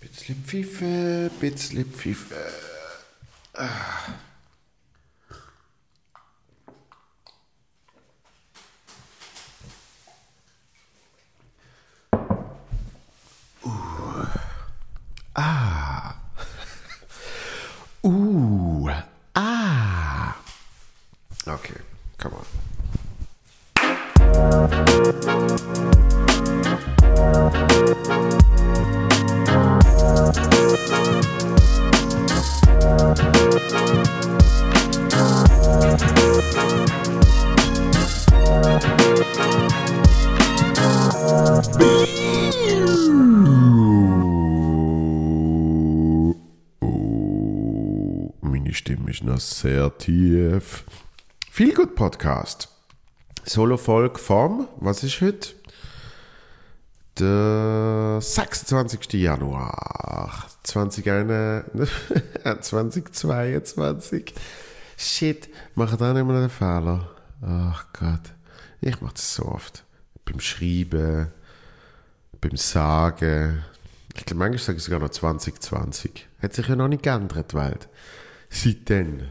Bisschen Pfiffe, bisschen sehr tief. Viel gut Podcast. Solo-Folge vom, was ist heute? Der 26. Januar 2021, 2022. Shit, mache da nicht mehr den Fehler. Ach Gott, ich mache das so oft. Beim Schreiben, beim Sagen. Ich glaube, manchmal sage ich sogar noch 2020. Hat sich ja noch nicht geändert, die Welt. Seitdem.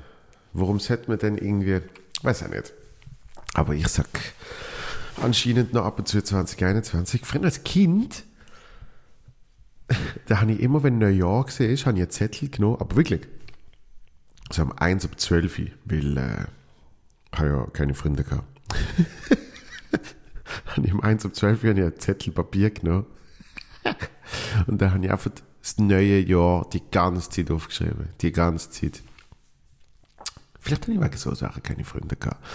Warum sollte man denn irgendwie, weiß ich nicht. Aber ich sag anscheinend noch ab und zu 2021. Früher als Kind, da habe ich immer, wenn Neujahr war, habe ich einen Zettel genommen, aber wirklich. So um 1 ab 12 Uhr, weil äh, ich habe ja keine Freunde gehabt. habe ich um 1 ab 12 Uhr habe ich einen Zettel Papier genommen. Und da habe ich einfach das neue Jahr die ganze Zeit aufgeschrieben. Die ganze Zeit. Vielleicht habe ich wegen so Sachen keine Freunde gehabt.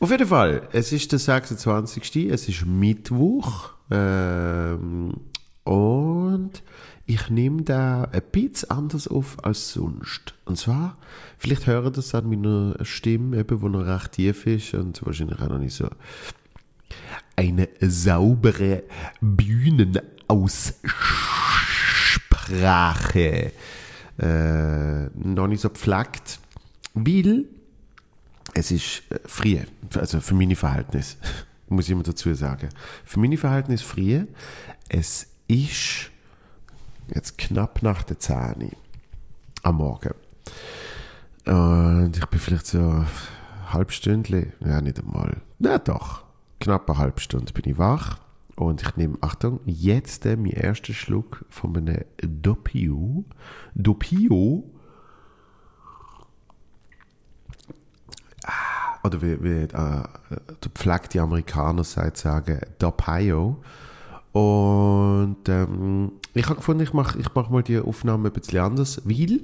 Auf jeden Fall, es ist der 26. Es ist Mittwoch. Ähm, und ich nehme da ein bisschen anders auf als sonst. Und zwar, vielleicht hören das an meiner Stimme, eben, wo noch recht tief ist und wahrscheinlich auch noch nicht so eine saubere Bühnenaussprache. Äh, noch nicht so gepflegt, weil es ist äh, früh, also für meine Verhältnisse, muss ich immer dazu sagen. Für meine Verhältnisse früh, es ist jetzt knapp nach der 10 am Morgen. Und ich bin vielleicht so halbe Stunde, ja nicht einmal, na doch, knapp eine halbe Stunde bin ich wach. Und ich nehme, Achtung, jetzt äh, meinen ersten Schluck von einem Doppio. Doppio. Oder wie, wie äh, der gepflegte Amerikaner sagt, sagen, Doppio. Und ähm, ich habe gefunden, ich mache ich mach mal die Aufnahme ein bisschen anders, weil,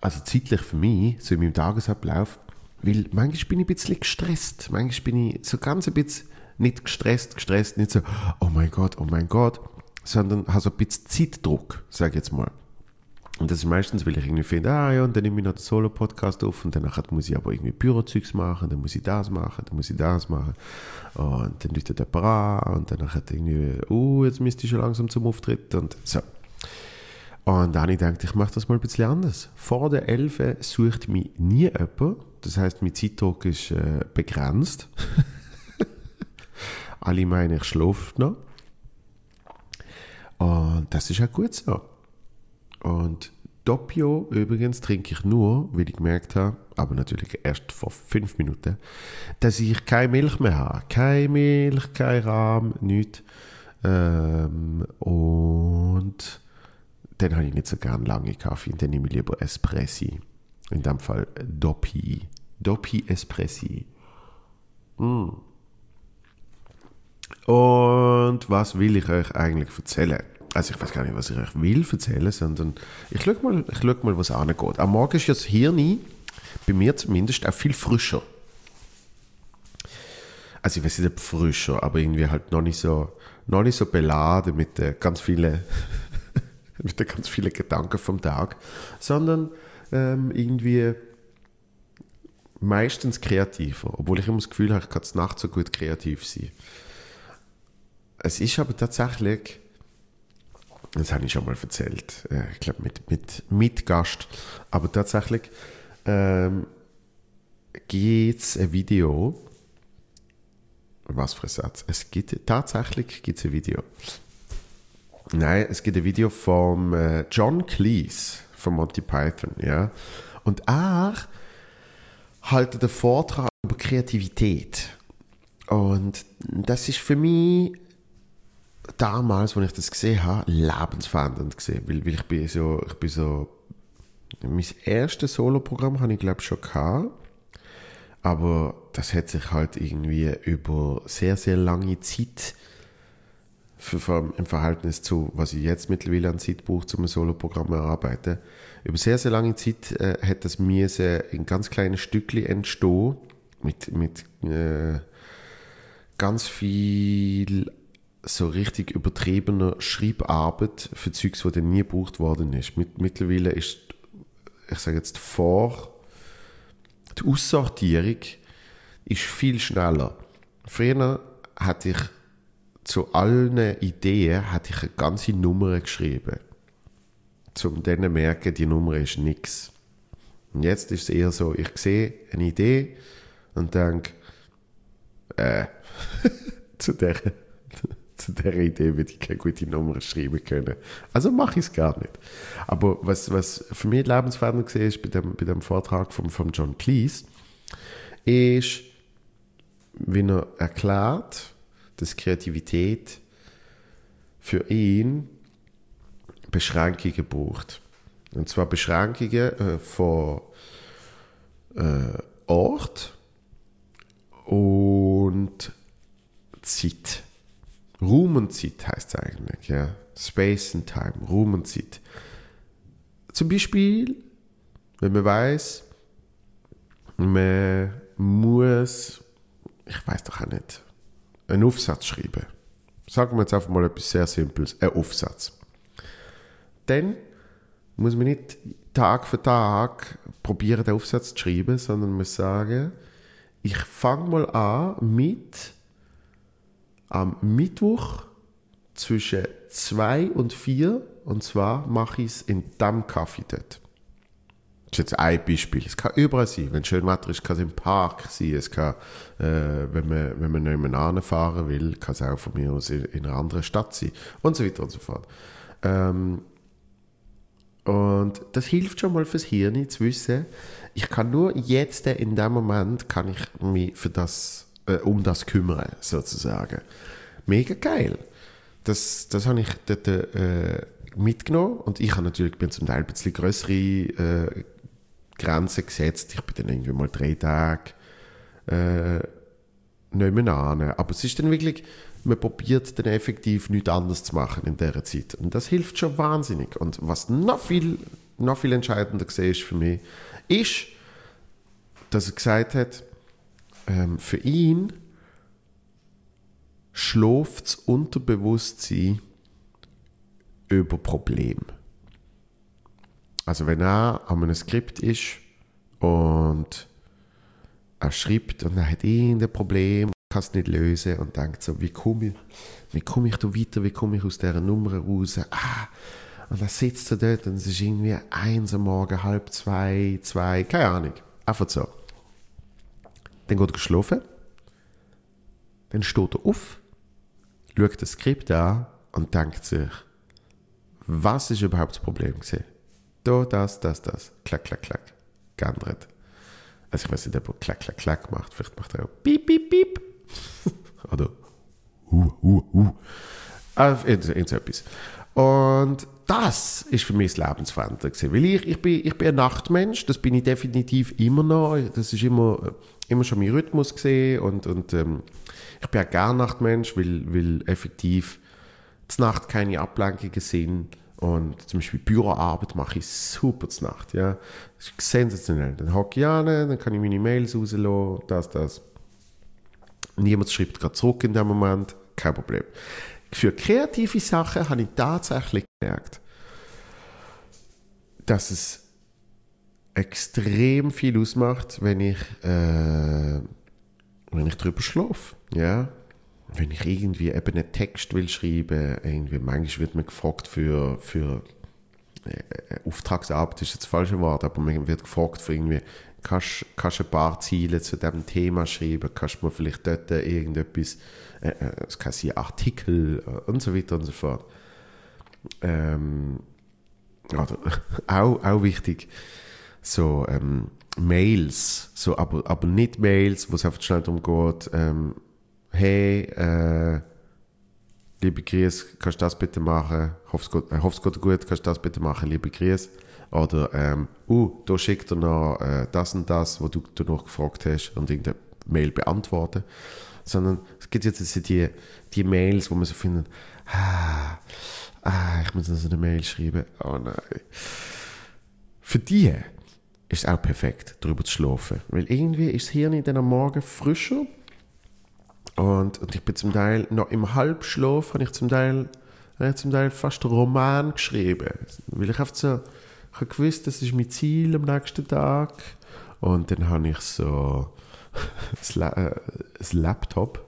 also zeitlich für mich, so in meinem Tagesablauf, weil manchmal bin ich ein bisschen gestresst. Manchmal bin ich so ganz ein bisschen nicht gestresst, gestresst, nicht so, oh mein Gott, oh mein Gott, sondern habe so ein bisschen Zeitdruck, sage ich jetzt mal. Und das ist meistens, weil ich irgendwie finde, ah ja, und dann nehme ich noch den Solo-Podcast auf und danach muss ich aber irgendwie Bürozeugs machen, dann muss ich das machen, dann muss ich das machen. Und dann leuchtet der an und danach hat irgendwie, oh, jetzt müsste ich schon langsam zum Auftritt und so. Und dann habe ich gedacht, ich mache das mal ein bisschen anders. Vor der 11 sucht mich nie jemand. Das heißt, mein Zeitdruck ist äh, begrenzt. Alle meinen, ich schlafe noch. Und das ist auch gut so. Und Doppio übrigens trinke ich nur, weil ich gemerkt habe, aber natürlich erst vor fünf Minuten, dass ich keine Milch mehr habe. Keine Milch, kein Rahm, nichts. Ähm, und dann habe ich nicht so gern lange Kaffee, dann nehme ich lieber Espressi. In dem Fall Doppi. Doppi Espressi. Mm. Und was will ich euch eigentlich erzählen? Also ich weiß gar nicht, was ich euch will erzählen, sondern ich schaue mal, ich schau mal was angeht. Am Morgen ist ja das Hirn, bei mir zumindest, auch viel frischer. Also ich weiß nicht, frischer, aber irgendwie halt noch nicht so, noch nicht so beladen mit äh, ganz vielen, mit den ganz vielen Gedanken vom Tag, sondern ähm, irgendwie meistens kreativer, obwohl ich immer das Gefühl habe, ich kann nachts so gut kreativ sein. Es ist aber tatsächlich, das habe ich schon mal erzählt, äh, ich glaube mit, mit, mit Gast, aber tatsächlich ähm, gibt es ein Video. Was für ein Satz? Es gibt, tatsächlich gibt es ein Video. Nein, es gibt ein Video vom äh, John Cleese von Monty Python, ja. Und er hält den Vortrag über Kreativität. Und das ist für mich damals, als ich das gesehen habe, lebensverändernd gesehen, weil, weil ich bin so, ich bin so, mein erstes Soloprogramm habe ich glaube schon gehabt, aber das hat sich halt irgendwie über sehr, sehr lange Zeit für, im Verhältnis zu, was ich jetzt mittlerweile an Zeit brauche, um ein Soloprogramm erarbeiten, über sehr, sehr lange Zeit äh, hat das mir in ganz kleinen Stückchen entstehen, mit, mit äh, ganz viel so richtig übertriebener Schreibarbeit für Zeugs, die nie gebraucht worden ist. Mit, mittlerweile ist, ich sage jetzt, vor die Aussortierung ist viel schneller. Früher hatte ich zu allen Ideen hatte ich eine ganze Nummer geschrieben. Um dann zu merken, die Nummer ist nichts. Und jetzt ist es eher so, ich sehe eine Idee und denke, äh, zu der, zu der Idee würde ich keine gute Nummer schreiben können. Also mache ich es gar nicht. Aber was, was für mich lebensverändernd war, ist bei dem, bei dem Vortrag von, von John Cleese, ist, wie er erklärt, dass Kreativität für ihn Beschränkungen braucht. Und zwar Beschränkungen äh, von äh, Ort und Zeit. Raum und Zeit heißt es eigentlich, ja. Space and Time, Raum und Zeit. Zum Beispiel, wenn man weiß, man muss, ich weiß doch auch nicht, einen Aufsatz schreiben. Sagen wir jetzt einfach mal etwas sehr Simples, einen Aufsatz. Dann muss man nicht Tag für Tag probieren, den Aufsatz zu schreiben, sondern muss sagen, ich fange mal an mit am Mittwoch zwischen 2 und 4 und zwar mache ich es in dem Kaffee dort. Das ist jetzt ein Beispiel. Es kann überall sein. Wenn es schön Wetter ist, kann es im Park sein. Es kann, äh, wenn man, wenn man nicht fahren will, kann es auch von mir aus in, in, einer anderen Stadt sein. Und so weiter und so fort. Ähm, und das hilft schon mal fürs Hirn zu wissen, ich kann nur jetzt in dem Moment kann ich mich für das, äh, um das kümmern, sozusagen. Mega geil. Das, das habe ich dort äh, mitgenommen und ich habe natürlich bin zum Teil ein bisschen größere äh, Grenzen gesetzt. Ich bin dann irgendwie mal drei Tage äh, nicht mehr an. Aber es ist dann wirklich, man probiert dann effektiv nichts anderes zu machen in dieser Zeit. Und das hilft schon wahnsinnig. Und was noch viel, noch viel entscheidender ist für mich, ist, dass er gesagt hat, ähm, für ihn schläft das Unterbewusstsein über Probleme. Also wenn er an einem Skript ist und er schreibt und er hat irgendein Problem, kann es nicht lösen und denkt so, wie komme ich, wie ich da weiter, wie komme ich aus dieser Nummer raus? Ah, und dann sitzt er dort und es ist irgendwie eins am Morgen, halb zwei, zwei, keine Ahnung. Einfach so. Dann geht er schlafen. Dann steht er auf, schaut das Skript an und denkt sich, was ist überhaupt das Problem gewesen? Da, das, das, das. Klack, klack, klack. Geändert. Also ich weiß nicht, ob er klack, klack, klack macht. Vielleicht macht er auch piep, piep, piep. Oder uh, uh, uh. Also, irgend so etwas. Und das ist für mich das Lebensveränderung weil ich, ich, bin, ich bin ein Nachtmensch, das bin ich definitiv immer noch, das ist immer, immer schon mein Rhythmus gesehen und, und ähm, ich bin auch gern Nachtmensch, weil, weil effektiv zur Nacht keine Ablenkungen sind und zum Beispiel Büroarbeit mache ich super zur Nacht, ja, das ist sensationell, dann hocke ich an, dann kann ich meine Mails rauslassen, das, das. Niemand schreibt gerade zurück in dem Moment, kein Problem. Für kreative Sachen habe ich tatsächlich gemerkt, dass es extrem viel ausmacht, wenn ich, äh, wenn ich drüber schlafe. Ja? Wenn ich irgendwie eben einen Text will schreiben, irgendwie, manchmal wird mir gefragt für, für äh, Auftragsarbeit ist jetzt das falsche Wort, aber man wird gefragt für irgendwie, kannst du ein paar Ziele zu diesem Thema schreiben, kannst du mir vielleicht dort irgendetwas, äh, äh, es kann sein Artikel äh, und so weiter und so fort. Ähm, oder, auch, auch wichtig, so ähm, Mails, so, aber, aber nicht Mails, wo es einfach schnell darum geht, ähm, hey, äh, liebe Grüße, kannst du das bitte machen? Ich hoffe, es geht, gut, kannst du das bitte machen, liebe Grüße? Oder, ähm, uh, da schickt er noch äh, das und das, was du, noch gefragt hast und irgendeine Mail beantworten. Sondern es gibt jetzt die, die Mails, wo man so findet, ah, ah, ich muss noch so eine Mail schreiben, oh nein. Für die ist es auch perfekt, darüber zu schlafen. Weil irgendwie ist das Hirn dann am Morgen frischer und, und ich bin zum Teil noch im Halbschlaf, habe ich zum Teil, habe zum Teil fast einen Roman geschrieben. Weil ich einfach so, ich habe gewusst, das ist mein Ziel am nächsten Tag. Und dann habe ich so das, La äh, das Laptop,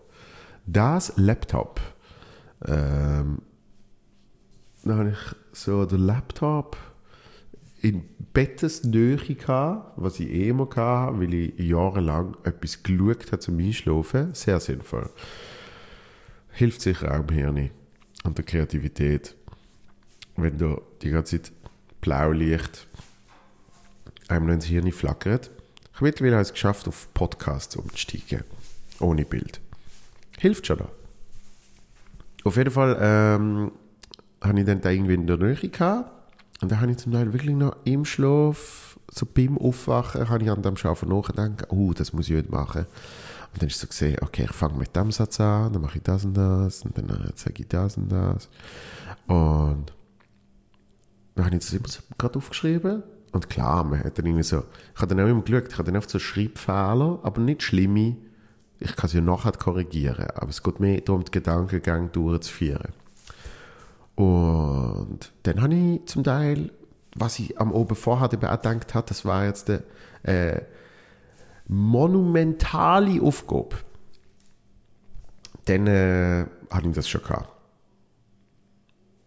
das Laptop, ähm, dann habe ich so den Laptop in Bettesnähe gehabt, was ich eh immer hatte, weil ich jahrelang etwas geschaut habe zum Einschlafen. Sehr sinnvoll. Hilft sicher auch im Hirn und der Kreativität. Wenn du die ganze Zeit Blaulicht einem noch ins Hirn flackert. Ich habe mittlerweile es geschafft, auf Podcasts umzusteigen. Ohne Bild. Hilft schon da. Auf jeden Fall ähm, habe ich dann da irgendwie in der Nähe gehabt und dann habe ich zum Teil wirklich noch im Schlaf, so beim Aufwachen, habe ich an dem Schaffen nachgedacht, oh, das muss ich heute machen. Und dann ist so gesehen, okay, ich fange mit dem Satz an, dann mache ich das und das, und dann äh, sage ich das und das. Und dann habe ich das immer so gerade aufgeschrieben. Und klar, man hat dann irgendwie so, ich habe dann auch immer geschaut, ich habe dann oft so Schreibfehler, aber nicht schlimme. Ich kann sie ja nachher korrigieren, aber es geht mehr darum, den Gedankengang durchzuführen. Und dann habe ich zum Teil, was ich am Oben vorher gedacht habe, das war jetzt eine äh, monumentale Aufgabe. Dann äh, hatte ich das schon gehabt.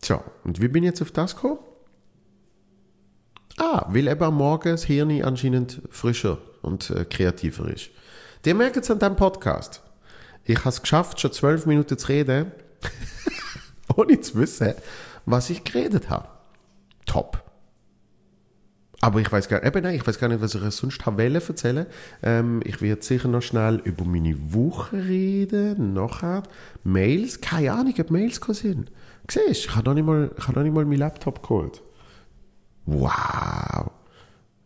So, und wie bin ich jetzt auf das gekommen? Ah, weil eben am Morgen das Hirn anscheinend frischer und äh, kreativer ist. Der merkt es an diesem Podcast. Ich habe es geschafft, schon zwölf Minuten zu reden. ohne zu wissen, was ich geredet habe. Top. Aber ich weiß gar, eben nein, ich weiß gar nicht, was ich sonst habe erzählen. Ähm, ich werde sicher noch schnell über meine Woche reden, nachher. Mails, keine Ahnung, ob Mails sind. Siehst ich habe noch nicht mal, ich habe noch nicht mal meinen Laptop geholt. Wow.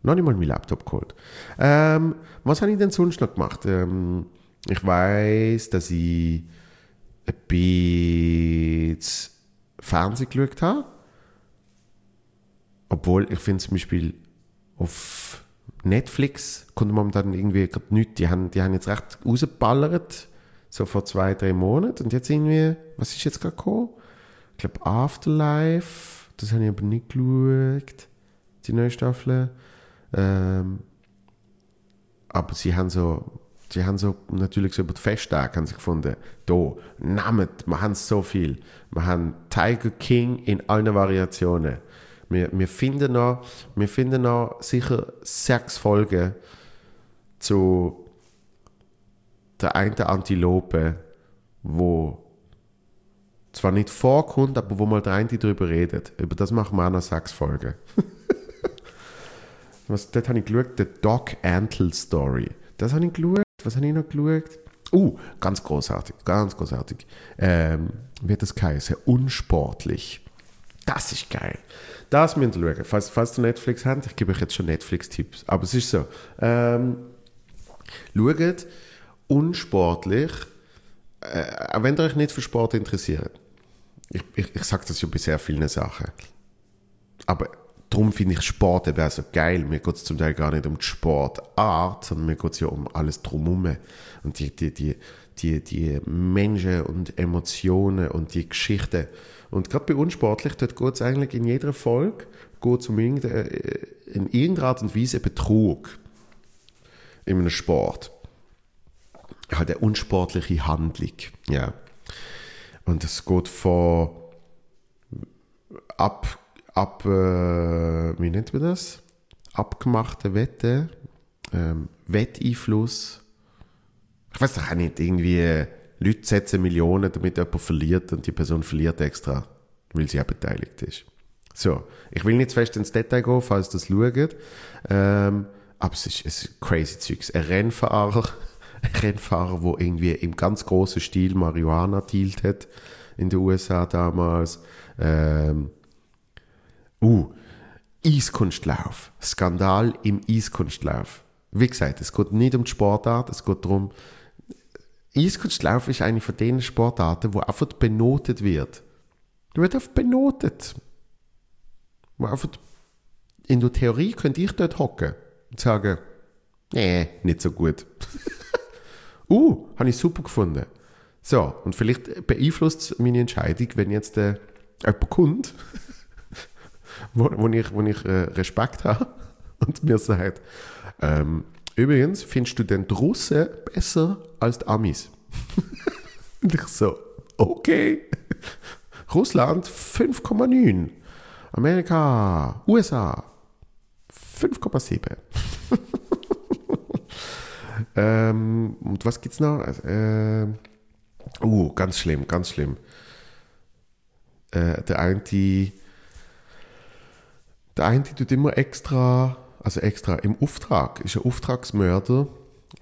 Noch nicht mal meinen Laptop geholt. Ähm, was habe ich denn sonst noch gemacht? Ähm, ich weiß, dass ich ein bisschen Fernsehen geschaut habe. Obwohl, ich finde zum Beispiel auf Netflix kommt man dann irgendwie gerade nichts. Die haben, die haben jetzt recht rausgeballert, so vor zwei, drei Monaten. Und jetzt irgendwie, was ist jetzt gerade gekommen? Ich glaube Afterlife, das habe ich aber nicht geschaut, die neue Staffel. Ähm, aber sie haben so Sie haben so natürlich so über die Festtage haben sie gefunden, da, nehmt, wir haben so viel. Wir haben Tiger King in allen Variationen. Wir, wir, finden noch, wir finden noch sicher sechs Folgen zu der einen Antilope, wo zwar nicht vorkommt, aber wo mal der eine darüber redet. Über das machen wir auch noch sechs Folgen. Was, dort habe ich geschaut, The Doc Antle Story. Das habe ich geschaut was habe ich noch geschaut? Uh, ganz großartig, ganz großartig. Ähm, wird das geheißen? Unsportlich. Das ist geil. Das müsst ihr schauen. Falls, falls du Netflix habt, ich gebe euch jetzt schon Netflix-Tipps. Aber es ist so. Ähm, schaut unsportlich, äh, wenn ihr euch nicht für Sport interessiert. Ich, ich, ich sage das ja bei sehr vielen Sachen. Aber darum finde ich Sport eben so geil. Mir geht es zum Teil gar nicht um die Sportart, sondern mir geht es ja um alles drumherum. Und die, die, die, die, die Menschen und Emotionen und die Geschichten. Und gerade bei Unsportlich, dort geht es eigentlich in jeder Folge geht's um irgendeine, äh, in irgendeiner Art und Weise Betrug in einem Sport. Halt eine unsportliche Handlung. Ja. Und es geht von ab ab, äh, wie nennt man das? Abgemachte Wette, ähm, Wetteinfluss. Ich weiß doch auch nicht, irgendwie Leute setzen Millionen, damit jemand verliert und die Person verliert extra, weil sie auch beteiligt ist. So, ich will nicht zu fest ins Detail gehen, falls das schaut. Ähm, aber es ist, es ist crazy Zeugs. Ein Rennfahrer, ein Rennfahrer, der irgendwie im ganz großen Stil Marihuana dealt hat in den USA damals. Ähm, uh, Eiskunstlauf. Skandal im Eiskunstlauf. Wie gesagt, es geht nicht um die Sportart, es geht darum, Eiskunstlauf ist eine von den Sportarten, wo einfach benotet wird. Du wird einfach benotet. In der Theorie könnte ich dort hocken und sagen, nee, nicht so gut. uh, habe ich super gefunden. So, und vielleicht beeinflusst meine Entscheidung, wenn jetzt äh, jemand kommt, wo, wo ich, wo ich äh, Respekt habe und mir sagt, ähm, übrigens, findest du den Russen besser als die Amis? und ich so, okay. Russland 5,9. Amerika, USA 5,7. ähm, und was gibt's noch? Äh, uh, ganz schlimm, ganz schlimm. Äh, der eine, der eine tut immer extra, also extra im Auftrag, ist ein Auftragsmörder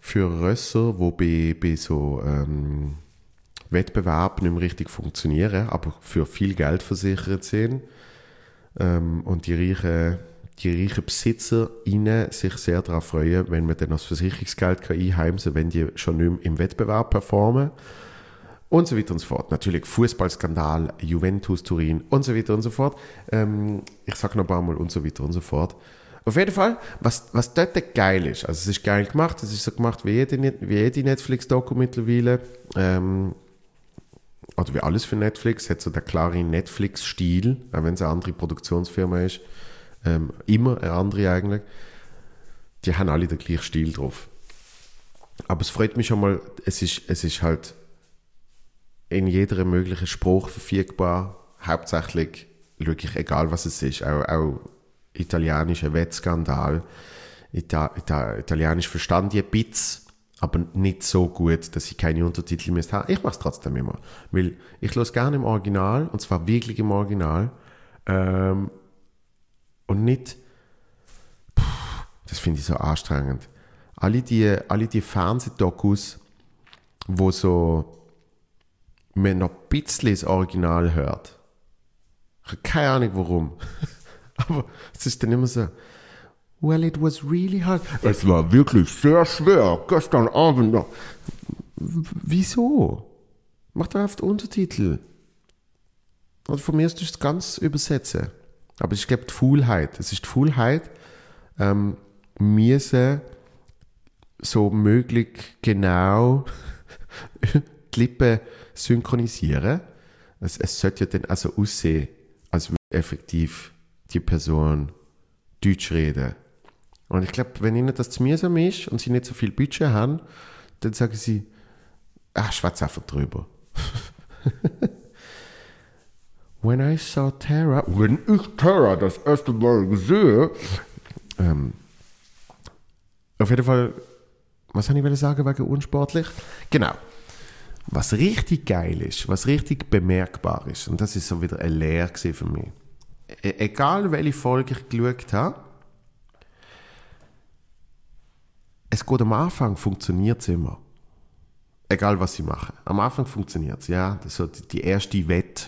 für Rösser, wo bei, bei so ähm, Wettbewerb nicht mehr richtig funktionieren, aber für viel Geld versichert sind. Ähm, und die reichen, die reichen BesitzerInnen sich sehr darauf freuen, wenn man dann das Versicherungsgeld kann einheimsen kann, wenn die schon nicht mehr im Wettbewerb performen. Und so weiter und so fort. Natürlich Fußballskandal, Juventus Turin und so weiter und so fort. Ähm, ich sage noch ein paar Mal und so weiter und so fort. Auf jeden Fall, was, was dort geil ist, also es ist geil gemacht, es ist so gemacht wie jede, wie jede Netflix-Doku mittlerweile. Ähm, oder wie alles für Netflix, hat so der klare Netflix-Stil, auch wenn es eine andere Produktionsfirma ist, ähm, immer eine andere eigentlich. Die haben alle den gleichen Stil drauf. Aber es freut mich schon mal, es ist, es ist halt in jeder möglichen Spruch verfügbar. Hauptsächlich wirklich egal, was es ist. Auch, auch italienischer Wettskandal. Ita, Ita, Italienisch verstand ich ein bisschen aber nicht so gut, dass ich keine Untertitel mehr habe. Ich mache es trotzdem immer, weil ich los gerne im Original und zwar wirklich im Original ähm, und nicht. Puh, das finde ich so anstrengend. Alle die, alle die Fernsehdokus, wo so man noch ein bisschen das Original hört. Ich habe keine Ahnung warum. aber es ist dann immer so Well, it was really hard. Es war wirklich sehr schwer. Gestern Abend noch. Wieso? Mach doch auf Untertitel. Und von mir ist das ganz übersetzen. Aber ich glaube, die Faulheit. Es ist die Faulheit, ähm, müssen so möglich genau die Lippen synchronisieren. Es, es sollte ja dann also aussehen, als würde effektiv die Person Deutsch reden. Und ich glaube, wenn ihnen das zu mühsam ist und sie nicht so viel Budget haben, dann sagen sie, ach, schwarz einfach drüber. When I saw Terra, wenn ich Terra das erste Mal gesehen, ähm, auf jeden Fall, was habe ich sagen wegen unsportlich? Genau. Was richtig geil ist, was richtig bemerkbar ist, und das ist so wieder eine Lehre für mich. E egal welche Folge ich geschaut habe, es geht am Anfang, funktioniert es immer. Egal, was sie machen. Am Anfang funktioniert es, ja. So die, erste Wette.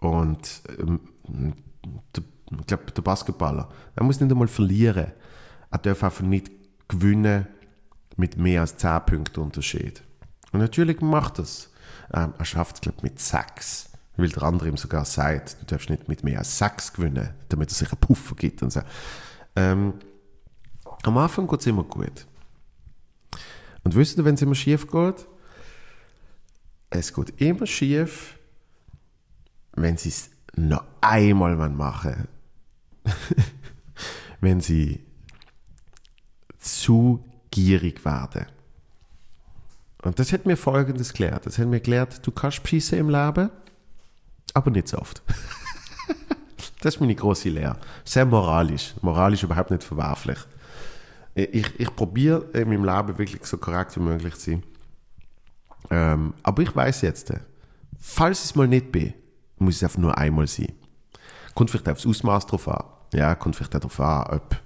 Und ähm, ich glaube, der Basketballer, er muss nicht einmal verlieren. Er darf einfach nicht gewinnen mit mehr als 10 Punkten Unterschied. Und natürlich macht es. Ähm, er schafft es, glaube mit 6. Weil der andere ihm sogar sagt, du darfst nicht mit mehr als 6 gewinnen, damit er sich einen Puffer gibt und so. Ähm, am Anfang geht es immer gut. Und wisst ihr, wenn es immer schief geht? Es geht immer schief, wenn sie es noch einmal machen wenn sie zu gierig werden. Und das hat mir Folgendes gelehrt. Das hat mir gelehrt, du kannst schießen im Leben, aber nicht so oft. Das ist meine große Lehre. Sehr moralisch. Moralisch überhaupt nicht verwerflich. Ich, ich probiere in meinem Leben wirklich so korrekt wie möglich zu sein. Ähm, aber ich weiß jetzt, falls ich es mal nicht bin, muss es einfach nur einmal sein. Kommt vielleicht aufs Ausmaß drauf an. Ja, kommt vielleicht auch darauf an, ob,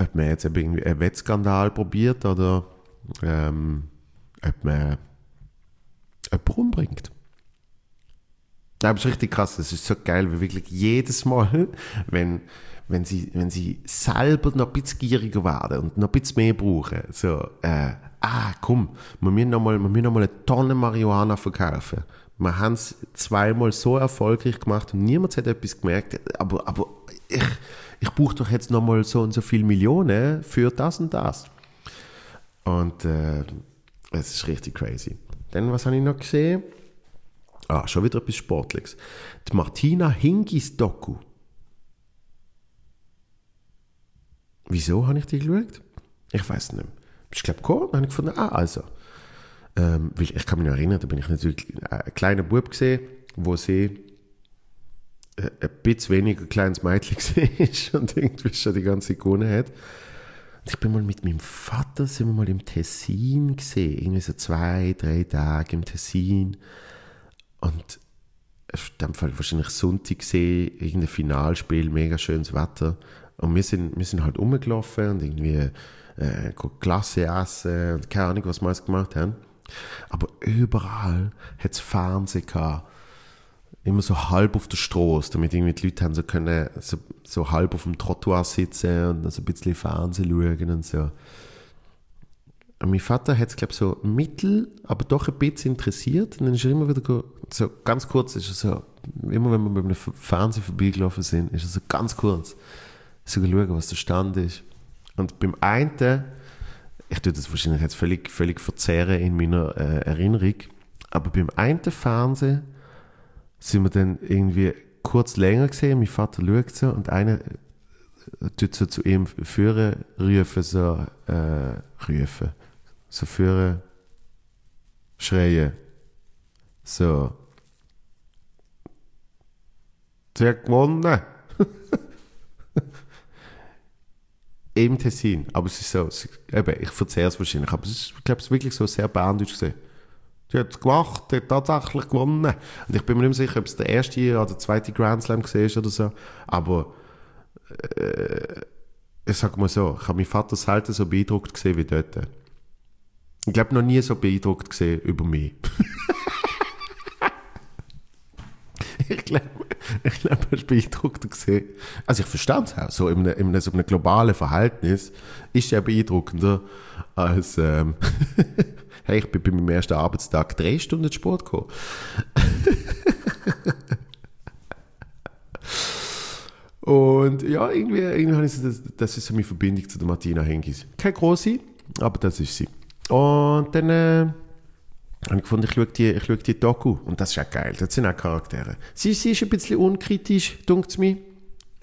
ob man jetzt irgendwie einen Wettskandal probiert oder ähm, ob man jemanden umbringt. Das ist richtig krass. Das ist so geil, wie wirklich jedes Mal, wenn, wenn, sie, wenn sie selber noch ein bisschen gieriger werden und noch ein bisschen mehr brauchen, so, äh, ah, komm, wir müssen noch mal, wir müssen noch mal eine Tonne Marihuana verkaufen. Wir haben es zweimal so erfolgreich gemacht und niemand hat etwas gemerkt, aber, aber ich, ich brauche doch jetzt noch mal so und so viele Millionen für das und das. Und äh, es ist richtig crazy. Dann, was habe ich noch gesehen? Ah, schon wieder etwas Sportliches. Die Martina Hingis Doku. Wieso habe ich die geschaut? Ich weiß nicht. Ich glaube, gekommen, habe ich gefunden, ah, also. Ähm, weil ich kann mich noch erinnern, da bin ich natürlich ein kleiner Bub gesehen, wo sie äh, ein bisschen weniger ein kleines Mädchen war und irgendwie schon die ganze Ikone hat. Ich bin mal mit meinem Vater, sind wir mal im Tessin gesehen, irgendwie so zwei, drei Tage im Tessin. Und in dem Fall wahrscheinlich Sonntag gesehen, irgendein Finalspiel, mega schönes Wetter. Und wir sind, wir sind halt rumgelaufen und irgendwie äh, Klasse essen und keine Ahnung, was wir alles gemacht haben. Aber überall hat es Fernsehen gehabt. Immer so halb auf der Straße, damit irgendwie die Leute haben so können, so, so halb auf dem Trottoir sitzen und so ein bisschen Fernsehen schauen und so. Und mein Vater hat es, glaube ich, so mittel, aber doch ein bisschen interessiert. Und dann ist er immer wieder, so ganz kurz, ist er so, immer wenn wir bei einem Fernsehen vorbeigelaufen sind, ist er so ganz kurz, so schauen, was der Stand ist. Und beim einen, ich tue das wahrscheinlich jetzt völlig, völlig verzehren in meiner äh, Erinnerung, aber beim einen Fernsehen sind wir dann irgendwie kurz länger gesehen, mein Vater schaut so und einer tut so zu ihm führen, rufen, so, äh, rufen, so führen, schreien, so, hat gewonnen. im Tessin. Aber es ist so, eben, ich verzehre es wahrscheinlich, aber es ist, ich glaube, es ist wirklich so sehr berndeutsch gesehen. Sie hat es gemacht, sie hat tatsächlich gewonnen. Und ich bin mir nicht sicher, ob es der erste oder der zweite Grand Slam war oder so. Aber äh, ich sage mal so, ich habe meinen Vater selten so beeindruckt gesehen wie dort. Ich glaube, noch nie so beeindruckt gesehen über mich. ich glaube, ich glaube, er ist beeindruckter gesehen. Also ich verstehe es auch. So in einem, in so einem globalen Verhältnis ist er beeindruckender als, ähm, hey, ich bin bei meinem ersten Arbeitstag drei Stunden Sport gekommen. Und ja, irgendwie, irgendwie habe ich so, das, das ist so meine Verbindung zu der Martina Hengis. Keine große, aber das ist sie. Und dann äh, habe ich gefunden, ich schaue, die, ich schaue die Doku und das ist auch geil. Das sind auch Charaktere. Sie, sie ist ein bisschen unkritisch, dunkt es mir.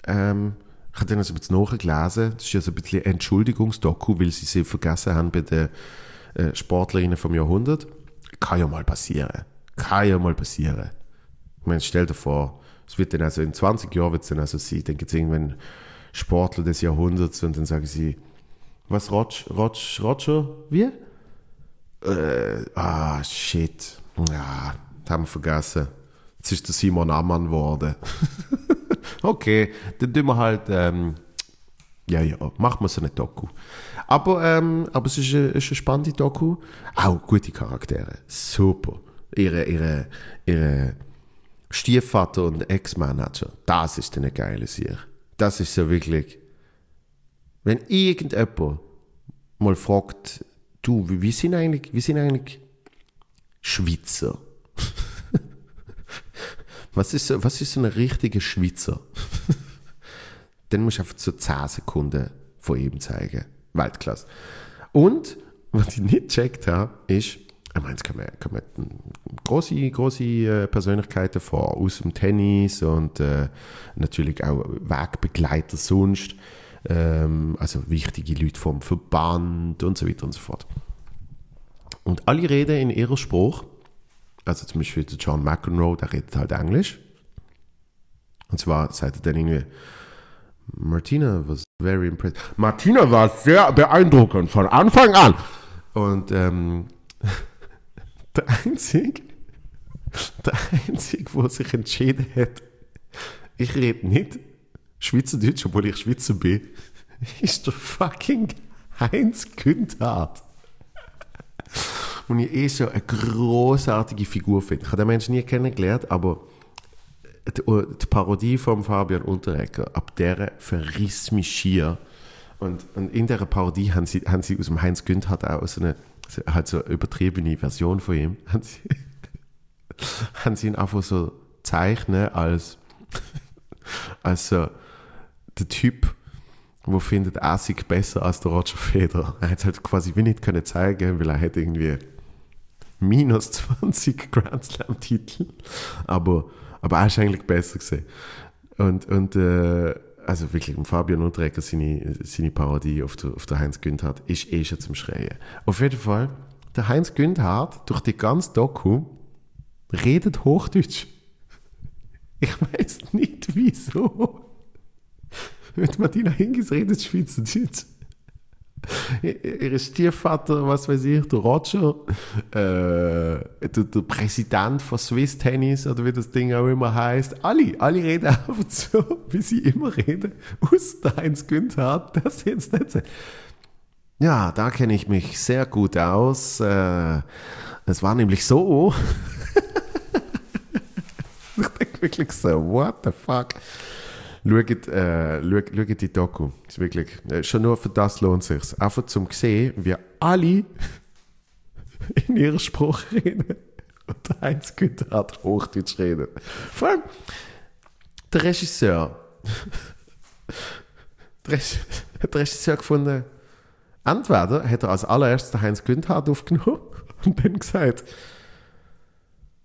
Ähm, ich habe dann also ein bisschen nachgelesen. Das ist ja so ein bisschen Entschuldigungsdoku, weil sie sie vergessen haben bei den äh, Sportlerinnen vom Jahrhundert. Kann ja mal passieren. Kann ja mal passieren. Ich meine, stell dir vor, es wird dann also in 20 Jahren wird es dann also sein, dann gibt es irgendwann Sportler des Jahrhunderts und dann sagen sie, was, Rotsch, Rotsch, Roger, wie? Äh, ah, shit. Ja, haben wir vergessen. Jetzt ist der Simon Ammann geworden. okay, dann tun wir halt, ähm, ja, ja, machen wir so eine Doku. Aber, ähm, aber es ist eine, ist eine spannende Doku. Auch gute Charaktere. Super. Ihre, ihre, ihre Stiefvater und Ex-Manager. Das ist eine geile Sache. Das ist so wirklich. Wenn irgendjemand mal fragt, du, wie, sind eigentlich, wie sind eigentlich Schweizer? was, ist, was ist so eine richtige Schweizer? Dann musst du einfach so 10 Sekunden von ihm zeigen. Weltklasse. Und, was ich nicht gecheckt habe, ist, ich meine, es kommen, kommen große, große äh, Persönlichkeiten vor, aus dem Tennis und äh, natürlich auch Wegbegleiter sonst ähm, also wichtige Leute vom Verband und so weiter und so fort. Und alle reden in ihrer Spruch, also zum Beispiel John McEnroe, der redet halt Englisch. Und zwar sagt er dann irgendwie, Martina was very impressed. Martina war sehr beeindruckend von Anfang an. Und ähm, der Einzige, der Einzige, der sich entschieden hat, ich rede nicht Schweizerdeutsch, obwohl ich Schweizer bin, ist der fucking Heinz Günthardt. Und ich eh so eine großartige Figur finde. Ich habe den Menschen nie kennengelernt, aber die, die Parodie von Fabian Unterrecker, ab der verriss mich schier. Und, und in dieser Parodie haben sie, haben sie aus dem Heinz Günthardt auch so eine, halt so eine übertriebene Version von ihm, haben sie, haben sie ihn einfach so zeichnen als, als so der Typ, wo findet sich besser als der Roger Federer. Er es halt quasi wie nicht können zeigen, weil er hätte irgendwie minus 20 Grand Slam Titel, aber, aber er ist eigentlich besser gesehen. Und, und äh, also wirklich, Fabian Unterrecker, seine, seine Parodie auf der, auf der Heinz Günthardt, ist eh schon zum Schreien. Auf jeden Fall, der Heinz Günthardt, durch die ganze Doku, redet Hochdeutsch. Ich weiß nicht wieso. Mit Martina Hingis redet Schweizerdeutsch. Ihr Stiefvater, was weiß ich, der Roger, äh, der, der, Präsident von Swiss Tennis oder wie das Ding auch immer heißt, alle, alle reden einfach so, wie sie immer reden, aus der Heinz Günther, das jetzt nicht sein. Ja, da kenne ich mich sehr gut aus. Äh, es war nämlich so. ich denke wirklich so, what the fuck? Schaut, äh, schaut, die Doku. Ist wirklich, äh, schon nur für das lohnt es sich. Einfach zum sehen, wie alle in ihrem Spruch reden. Und der Heinz Günther hat Hochdeutsch reden. Vor allem der Regisseur. der Regisseur gefunden, entweder hat er als allererstes den Heinz Günther aufgenommen und dann gesagt,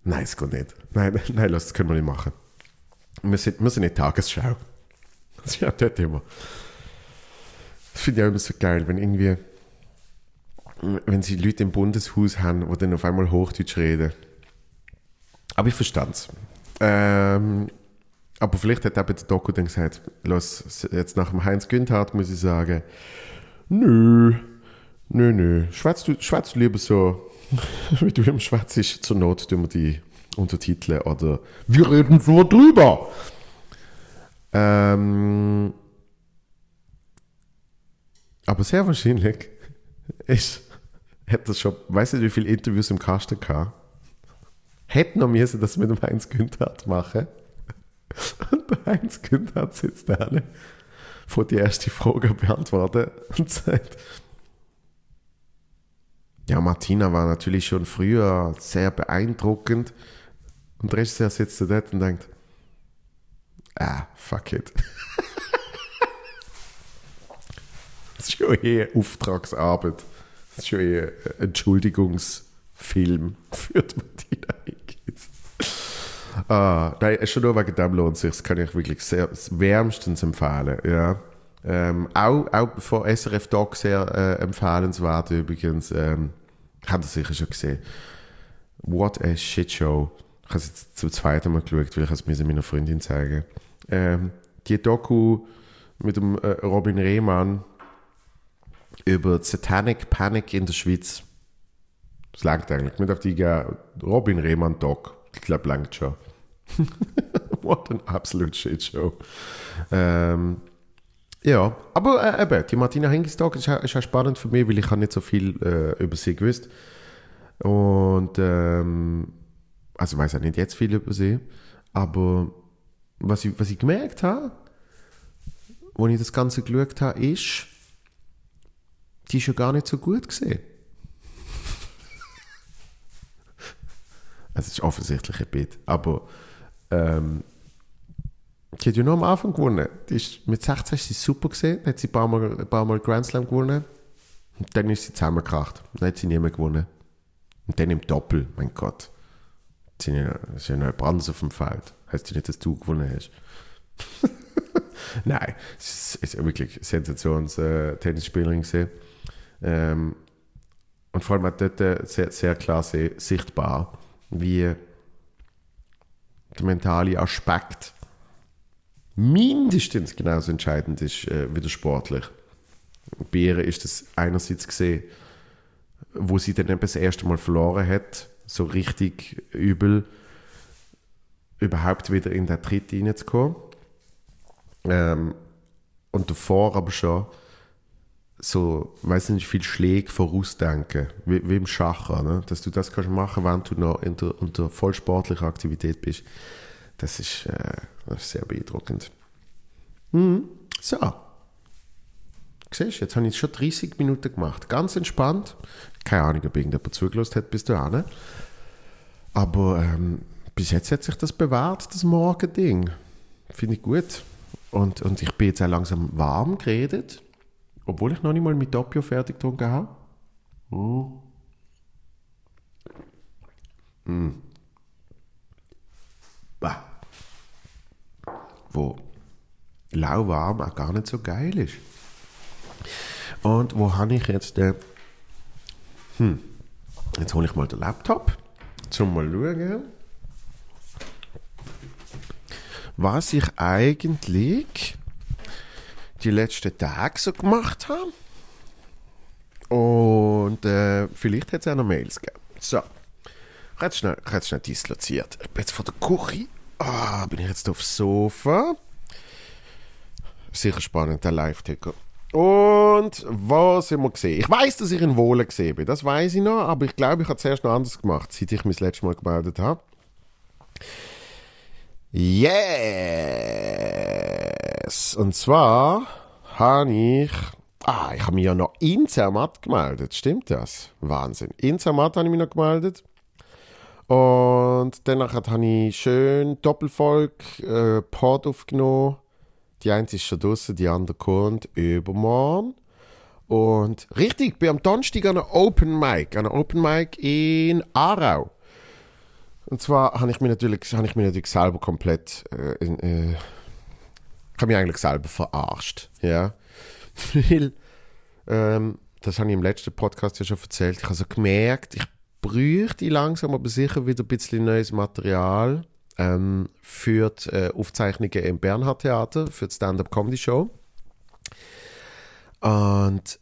nein, es geht nicht. Nein, nein, das können wir nicht machen. Wir sind, wir sind in Tagesschau. Das ist ja dort immer. Das finde ich auch immer so geil, wenn irgendwie, wenn sie Leute im Bundeshaus haben, die dann auf einmal Hochdeutsch reden. Aber ich verstand es. Ähm, aber vielleicht hat eben der Doku dann gesagt, los, jetzt nach dem Heinz Günthardt muss ich sagen, nö, nö, nö, schwätzt du, schwätzt du lieber so, wie du im Schwätzt zur Not tun wir die Untertitel oder wir reden so drüber. Ähm, aber sehr wahrscheinlich ist, hätte schon, weiß nicht, wie viele Interviews im Kasten gehabt. Hätte noch müssen das mit dem Heinz Günther machen. Und der Heinz Günther sitzt da vor die erste Frage beantworten und sagt, ja, Martina war natürlich schon früher sehr beeindruckend. Und der Regisseur sitzt da und denkt, ah, fuck it. das ist schon eher Auftragsarbeit. Das ist schon eher ein Entschuldigungsfilm für die Martina Higgins. Ah, nein, schon nur wegen dem lohnt sich. Das kann ich wirklich sehr wärmstens empfehlen. Ja. Ähm, auch, auch von SRF Doc sehr äh, empfehlenswert übrigens. Ähm, habt ihr sicher schon gesehen. What a shit show. Ich habe es jetzt zum zweiten Mal geschaut, weil ich es meiner Freundin zeigen ähm, die Doku mit dem äh, Robin Rehmann über Satanic Panic in der Schweiz. Das langt eigentlich. Mit auf die Robin Rehmann Doc. Ich glaube, langt schon. What an absolute shit show. Ähm, ja, aber äh, eben, die Martina Hingis Doc ist, ist auch spannend für mich, weil ich nicht so viel äh, über sie gewusst. Und ähm, also weiß auch nicht jetzt viel über sie, aber was ich, was ich gemerkt habe, als ich das Ganze geschaut habe, ist, die ist ja gar nicht so gut gesehen. es ist offensichtlich ein Bit, aber ähm, die hat ja nur am Anfang gewonnen. Die ist, mit 16 ist sie super gesehen, hat sie ein paar Mal, ein paar Mal Grand Slam gewonnen und dann ist sie zusammengekracht. Dann hat sie nie mehr gewonnen. Und dann im Doppel, mein Gott. Das ist ja, noch ein Brand auf dem Feld. Heißt ja nicht, dass du gewonnen hast. Nein, es ist, ist wirklich Sensations-Tennisspielerin äh, ähm, und vor allem auch dort äh, sehr, sehr klar sichtbar, wie der mentale Aspekt mindestens genauso entscheidend ist äh, wie der sportlich. Bei ihr ist das einerseits gesehen, wo sie dann eben das erste Mal verloren hat, so richtig übel, überhaupt wieder in den Tritt reinzukommen. Ähm, und davor aber schon so, weiß nicht, viel Schläge vorausdenken, wie, wie im Schach, ne? dass du das kannst machen, wenn du noch in der, unter vollsportlicher Aktivität bist. Das ist, äh, das ist sehr beeindruckend. Mhm. So. Siehst jetzt habe ich schon 30 Minuten gemacht. Ganz entspannt. Keine Ahnung, ob irgendjemand zugelassen hat bis dahin. Aber ähm, bis jetzt hat sich das bewährt, das Morgending. Finde ich gut. Und, und ich bin jetzt auch langsam warm geredet. Obwohl ich noch nicht mal mit Doppio fertig getrunken habe. Mm. Mm. Bah. Wo lauwarm auch gar nicht so geil ist. Und wo habe ich jetzt den. Hm. Jetzt hole ich mal den Laptop, zum mal schauen, was ich eigentlich die letzten Tage so gemacht habe. Und äh, vielleicht hat es auch noch Mails gegeben. So. Ich habe schnell, ich schnell disloziert. Ich bin jetzt von der Küche. Ah, bin ich jetzt aufs Sofa. Sicher spannend, der Live-Ticker. Und was haben wir gesehen? Ich weiß, dass ich in Wohlen gesehen bin. Das weiß ich noch, aber ich glaube, ich habe zuerst noch anders gemacht, seit ich mich das letzte Mal gemeldet habe. Yes! Und zwar habe ich. Ah, ich habe mich ja noch in Zermatt gemeldet. Stimmt das? Wahnsinn. In Zermatt habe ich mich noch gemeldet. Und danach habe ich schön Doppelfolge äh, Pod aufgenommen die eine ist schon draußen, die andere kommt übermorgen. Und richtig, ich bin am Donnerstag an einer Open Mic, an einer Open Mic in Aarau. Und zwar habe ich mich natürlich, habe ich mich natürlich selber komplett, äh, äh, ich habe mich eigentlich selber verarscht, ja. Weil, ähm, das habe ich im letzten Podcast ja schon erzählt, ich habe so gemerkt, ich bräuchte langsam aber sicher wieder ein bisschen neues Material ähm, für die äh, Aufzeichnungen im Bernhard Theater, für die Stand-Up-Comedy-Show. Und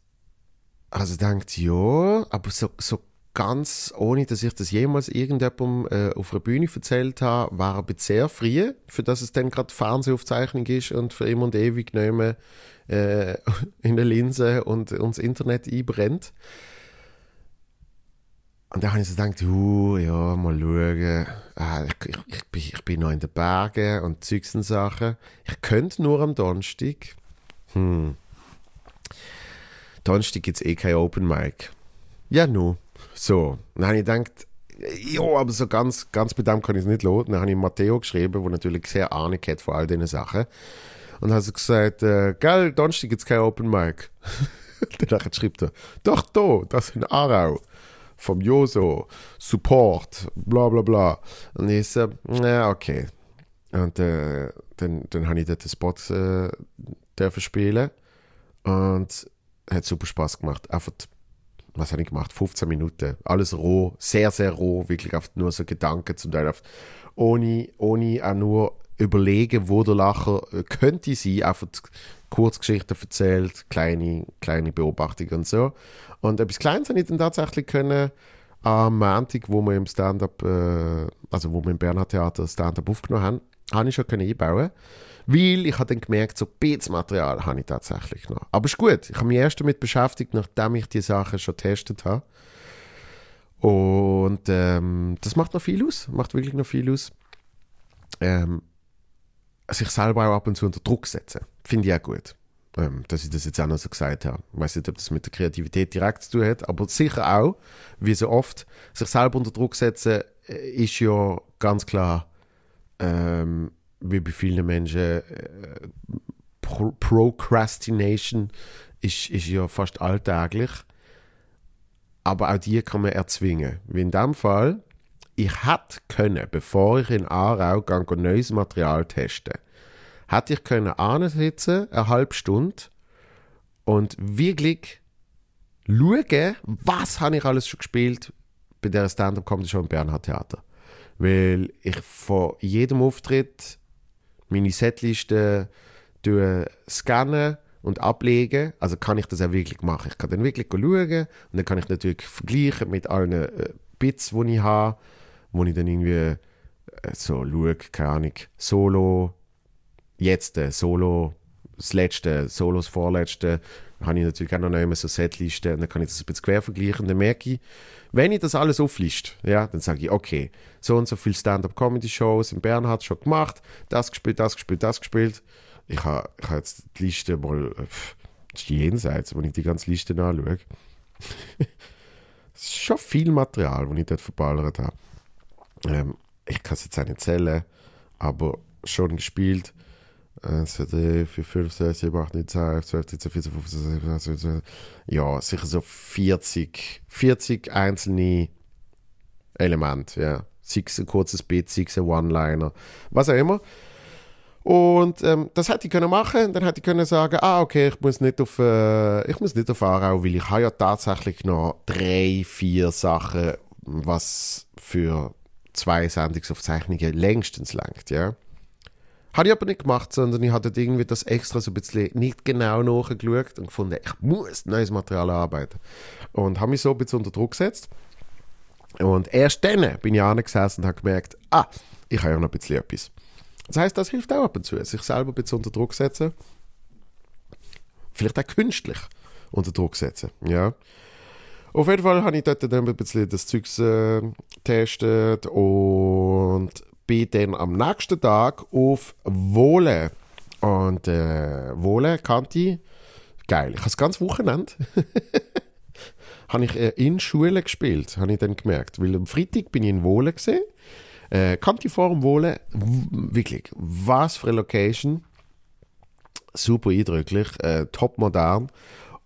also denkt ja, aber so, so ganz, ohne dass ich das jemals irgendjemandem äh, auf einer Bühne erzählt habe, war ein sehr früh, für das es dann gerade Fernsehaufzeichnung ist und für immer und ewig nehmen äh, in der Linse und uns Internet einbrennt. Und dann habe ich so gedacht, uh, ja, mal schauen. Ah, ich, ich, ich, bin, ich bin noch in den Bergen und Zeugs und Sachen. Ich könnte nur am Donnerstag. Hm. Donnerstag gibt es eh kein Open Mic. Ja, nur. So. Dann habe ich gedacht, ja, aber so ganz, ganz dem kann ich es nicht loten. Dann habe ich Matteo geschrieben, der natürlich sehr Ahnung hat von all diesen Sachen. Und hat so gesagt, äh, geil, Donnerstag gibt es kein Open Mic. Danach schreibt er, doch, da, das in Aarau vom Joso, Support, bla bla bla. Und ich so, ja, okay. Und äh, dann, dann habe ich dort den Spot äh, dürfen spielen und hat super Spaß gemacht. Einfach, was habe ich gemacht? 15 Minuten. Alles roh, sehr, sehr roh, wirklich auf nur so Gedanken zum Teil. Auf, ohne, ohne auch nur überlegen, wo der Lacher äh, könnte sein, einfach Kurzgeschichten erzählt, kleine, kleine Beobachtungen und so. Und etwas Kleines habe ich dann tatsächlich können am Montag, wo wir im Stand-up, äh, also wo wir im Bernhard Theater Stand-up aufgenommen haben, habe ich schon können einbauen weil ich habe dann gemerkt, so Beatsmaterial habe ich tatsächlich noch. Aber ist gut, ich habe mich erst damit beschäftigt, nachdem ich die Sachen schon getestet habe. Und ähm, das macht noch viel aus, macht wirklich noch viel aus. Ähm, sich selber auch ab und zu unter Druck setzen, finde ich auch gut ähm, dass ich das jetzt auch noch so gesagt habe. Ich weiß nicht, ob das mit der Kreativität direkt zu tun hat, aber sicher auch, wie so oft, sich selber unter Druck setzen, äh, ist ja ganz klar, ähm, wie bei vielen Menschen, äh, Pro Procrastination ist, ist ja fast alltäglich. Aber auch die kann man erzwingen. Wie in dem Fall, ich hätte können, bevor ich in Aarau gehe, neues Material testen hätte ich können ansitzen, eine halbe Stunde und wirklich schauen, was habe ich alles schon gespielt bei der Stand-Up-Comedy Show im Bernhard Theater. Weil ich vor jedem Auftritt meine Setliste scannen und ablegen. Also kann ich das auch wirklich machen. Ich kann dann wirklich schauen und dann kann ich natürlich vergleichen mit allen äh, Bits, die ich habe, wo ich dann irgendwie äh, so schaue, keine Ahnung, Solo, jetzt äh, Solo, das letzte, Solo das vorletzte, habe ich natürlich auch noch immer so Setlisten und dann kann ich das ein bisschen quer vergleichen und dann merke ich, wenn ich das alles aufliste, ja, dann sage ich, okay, so und so viele Stand-up-Comedy-Shows in Bernhard schon gemacht, das gespielt, das gespielt, das gespielt. Ich habe ich ha jetzt die Liste mal, äh, pff, jenseits, wenn ich die ganze Liste anschaue. Es ist schon viel Material, das ich dort verballert habe. Ähm, ich kann es jetzt auch nicht zählen, aber schon gespielt. 1, 2, 3, 4, 5, 6, 7, 8, 9, 10, 11, 12, 13, 14, 15, 16, 17, 18, Ja, sicher so 40, 40 einzelne Elemente, ja. Sei ein kurzes Bit, sei ein One-Liner, was auch immer. Und ähm, das hätte ich können machen. Dann hätte ich können sagen, ah okay, ich muss nicht auf, äh, ich muss nicht auf Aarau, weil ich habe ja tatsächlich noch drei, vier Sachen, was für zwei Sendungsaufzeichnungen längstens langt, ja. Habe ich aber nicht gemacht, sondern ich hatte irgendwie das extra so ein bisschen nicht genau nachgeschaut und gefunden, ich muss neues Material arbeiten. Und habe mich so ein bisschen unter Druck gesetzt. Und erst dann bin ich angesessen und habe gemerkt, ah, ich habe ja noch ein bisschen etwas. Das heißt, das hilft auch ab und zu, sich selber ein bisschen unter Druck setzen. Vielleicht auch künstlich unter Druck setzen, ja. Auf jeden Fall habe ich dort dann ein bisschen das Zeug äh, getestet und bin dann am nächsten Tag auf Wohle. Und äh, Wohle kannte ich. Geil. Ich habe das ganze Wochenende habe ich äh, in Schule gespielt, habe ich dann gemerkt. Weil am Freitag bin ich in Wohle gesehen äh, Kantiforum Wohle, wirklich, was für eine Location. Super eindrücklich, äh, top modern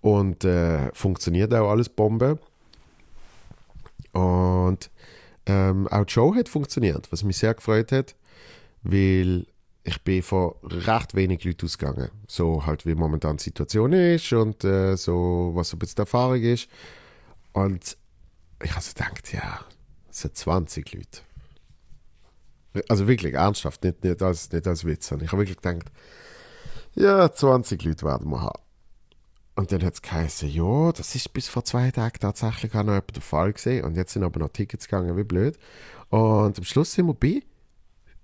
und äh, funktioniert auch alles Bombe. Und ähm, auch die Show hat funktioniert, was mich sehr gefreut hat, weil ich bin von recht wenig Leuten ausgegangen. So halt, wie momentan die Situation ist und äh, so, was so ein bisschen die Erfahrung ist. Und ich habe so gedacht, ja, es sind 20 Leute. Also wirklich, ernsthaft, nicht, nicht, als, nicht als Witz. Und ich habe wirklich gedacht, ja, 20 Leute werden wir haben. Und dann hat es geheißen, ja, das ist bis vor zwei Tagen tatsächlich auch noch der Fall gesehen. Und jetzt sind aber noch Tickets gegangen, wie blöd. Und am Schluss sind wir bei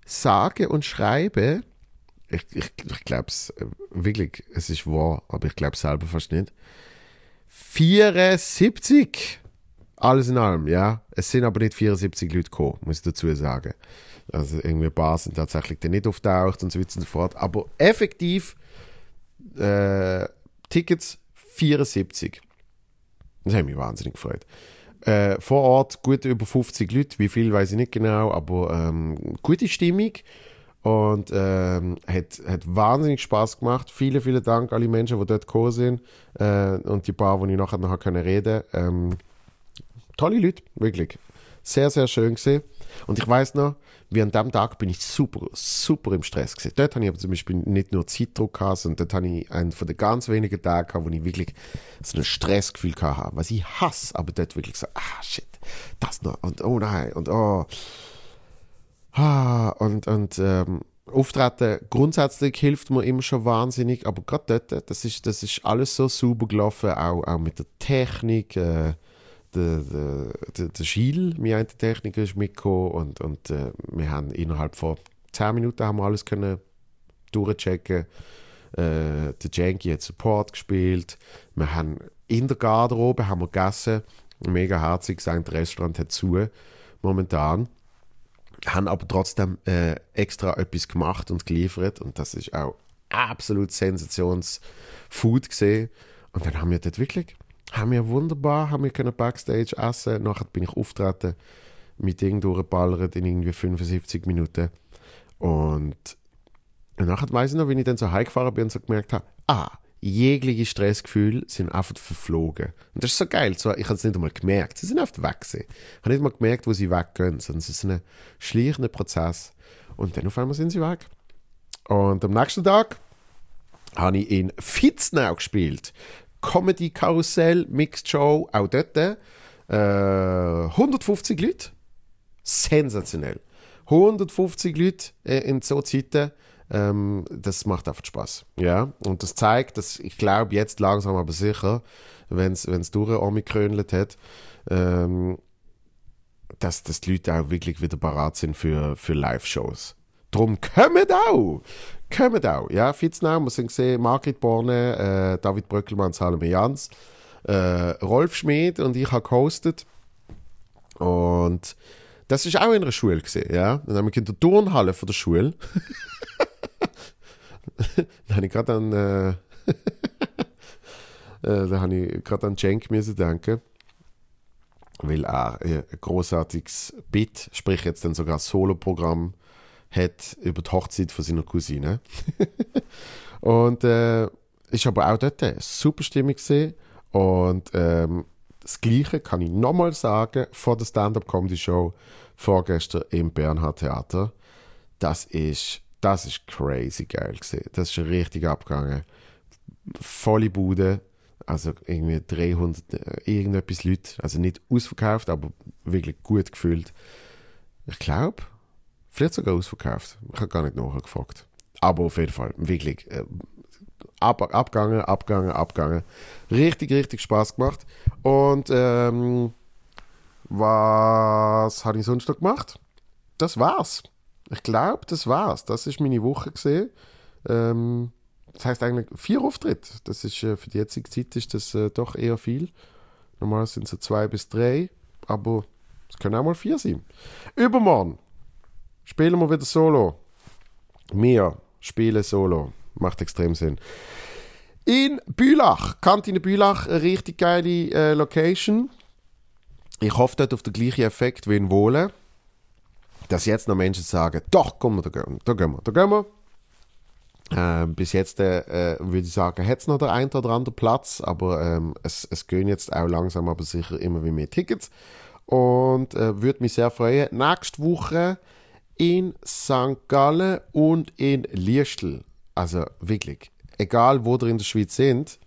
sage und schreibe, ich, ich, ich glaube es äh, wirklich, es ist wahr, aber ich glaube es selber fast nicht. 74! Alles in allem, ja. Es sind aber nicht 74 Leute gekommen, muss ich dazu sagen. Also irgendwie ein paar sind tatsächlich dann nicht auftaucht und so weiter und so fort. Aber effektiv äh, Tickets 74. Das hat mich wahnsinnig gefreut. Äh, vor Ort gut über 50 Leute, wie viel weiß ich nicht genau, aber ähm, gute Stimmung und ähm, hat, hat wahnsinnig Spaß gemacht. Vielen, vielen Dank alle Menschen, die dort gekommen sind äh, und die paar, die ich nachher noch reden. Ähm, tolle Leute, wirklich. Sehr, sehr schön gesehen. Und ich weiß noch, wie an dem Tag bin ich super, super im Stress gewesen. Dort habe ich aber zum Beispiel nicht nur Zeitdruck gehabt, sondern dort habe ich einen von den ganz wenigen Tagen wo ich wirklich so ein Stressgefühl hatte, was ich hasse, aber dort wirklich so, ah, shit, das noch, und oh nein, und oh, ah, und, und, ähm, Auftreten grundsätzlich hilft mir immer schon wahnsinnig, aber gerade dort, das ist, das ist alles so super gelaufen, auch, auch mit der Technik, äh, der, der, der Gilles, mein Techniker, ist mitgekommen und, und äh, wir haben innerhalb von 10 Minuten haben wir alles können durchchecken. Äh, der Janky hat Support gespielt. Wir haben in der Garderobe haben wir gegessen. Mega herzig gesagt, das Restaurant hat zu momentan. Haben aber trotzdem äh, extra etwas gemacht und geliefert und das ist auch absolut Sensationsfood gesehen. Und dann haben wir dort wirklich haben wir wunderbar, haben wir können Backstage essen. Nachher bin ich auftreten, mit Ding durchgeballert in irgendwie 75 Minuten. Und, und nachher weiss ich noch, wenn ich dann so heimgefahren bin und so gemerkt habe, ah, jegliche Stressgefühle sind einfach verflogen. Und das ist so geil. So, ich habe es nicht einmal gemerkt. Sie sind einfach weg. Ich habe nicht mal gemerkt, wo sie weggehen, sondern es ist ein schleichender Prozess. Und dann auf einmal sind sie weg. Und am nächsten Tag habe ich in Fitznau gespielt. Comedy Karussell, Mixed Show, auch dort. Äh, 150 Leute. Sensationell. 150 Leute äh, in so Zeiten. Ähm, das macht einfach Spaß. Ja, und das zeigt, dass ich glaube, jetzt langsam aber sicher, wenn es durch Omikrönlet hat, ähm, dass, dass die Leute auch wirklich wieder parat sind für, für Live-Shows. Drum kommt auch! Kommt auch! Ja, Fitznau, wir sind gesehen, Margrit Borne, äh, David Bröckelmann, Salome Jans, äh, Rolf Schmid und ich habe gehostet. Und das ist auch in einer Schule gesehen, ja. Dann haben wir in der Turnhalle von der Schule. da habe ich gerade an, äh, äh, da habe ich gerade an Cenk denken weil er ein großartiges Bit, sprich jetzt dann sogar Solo-Programm hat über die Hochzeit von seiner Cousine. und äh, ist aber auch dort eine super Stimmung gesehen und ähm, das Gleiche kann ich nochmal sagen vor der Stand-Up-Comedy-Show vorgestern im Bernhard Theater. Das ist, das ist crazy geil gesehen. Das ist richtig abgegangen. Volle Bude, also irgendwie 300, äh, irgendetwas Leute, also nicht ausverkauft, aber wirklich gut gefühlt. Ich glaube, vielleicht sogar ausverkauft. Ich habe gar nicht nachgefragt. Aber auf jeden Fall, wirklich äh, ab, abgegangen, abgegangen, abgegangen. Richtig, richtig Spaß gemacht. Und ähm, was habe ich sonst noch gemacht? Das war's. Ich glaube, das war's. Das ist meine Woche gesehen. Ähm, das heißt eigentlich vier Auftritte. Das ist äh, für die jetzige Zeit ist das äh, doch eher viel. Normal sind es so zwei bis drei, aber es können auch mal vier sein. Übermorgen spielen wir wieder Solo. Wir spielen Solo. Macht extrem Sinn. In Bülach, Kantine Bülach, eine richtig geile äh, Location. Ich hoffe dort auf den gleichen Effekt wie in Wohlen. Dass jetzt noch Menschen sagen, doch, komm, da gehen wir, da gehen wir, da gehen wir. Äh, bis jetzt äh, würde ich sagen, hat es noch der ein oder andere Platz, aber ähm, es, es gehen jetzt auch langsam aber sicher immer wie mehr Tickets. Und äh, würde mich sehr freuen. Nächste Woche in St. Gallen und in Liestl. Also wirklich, egal wo ihr in der Schweiz sind,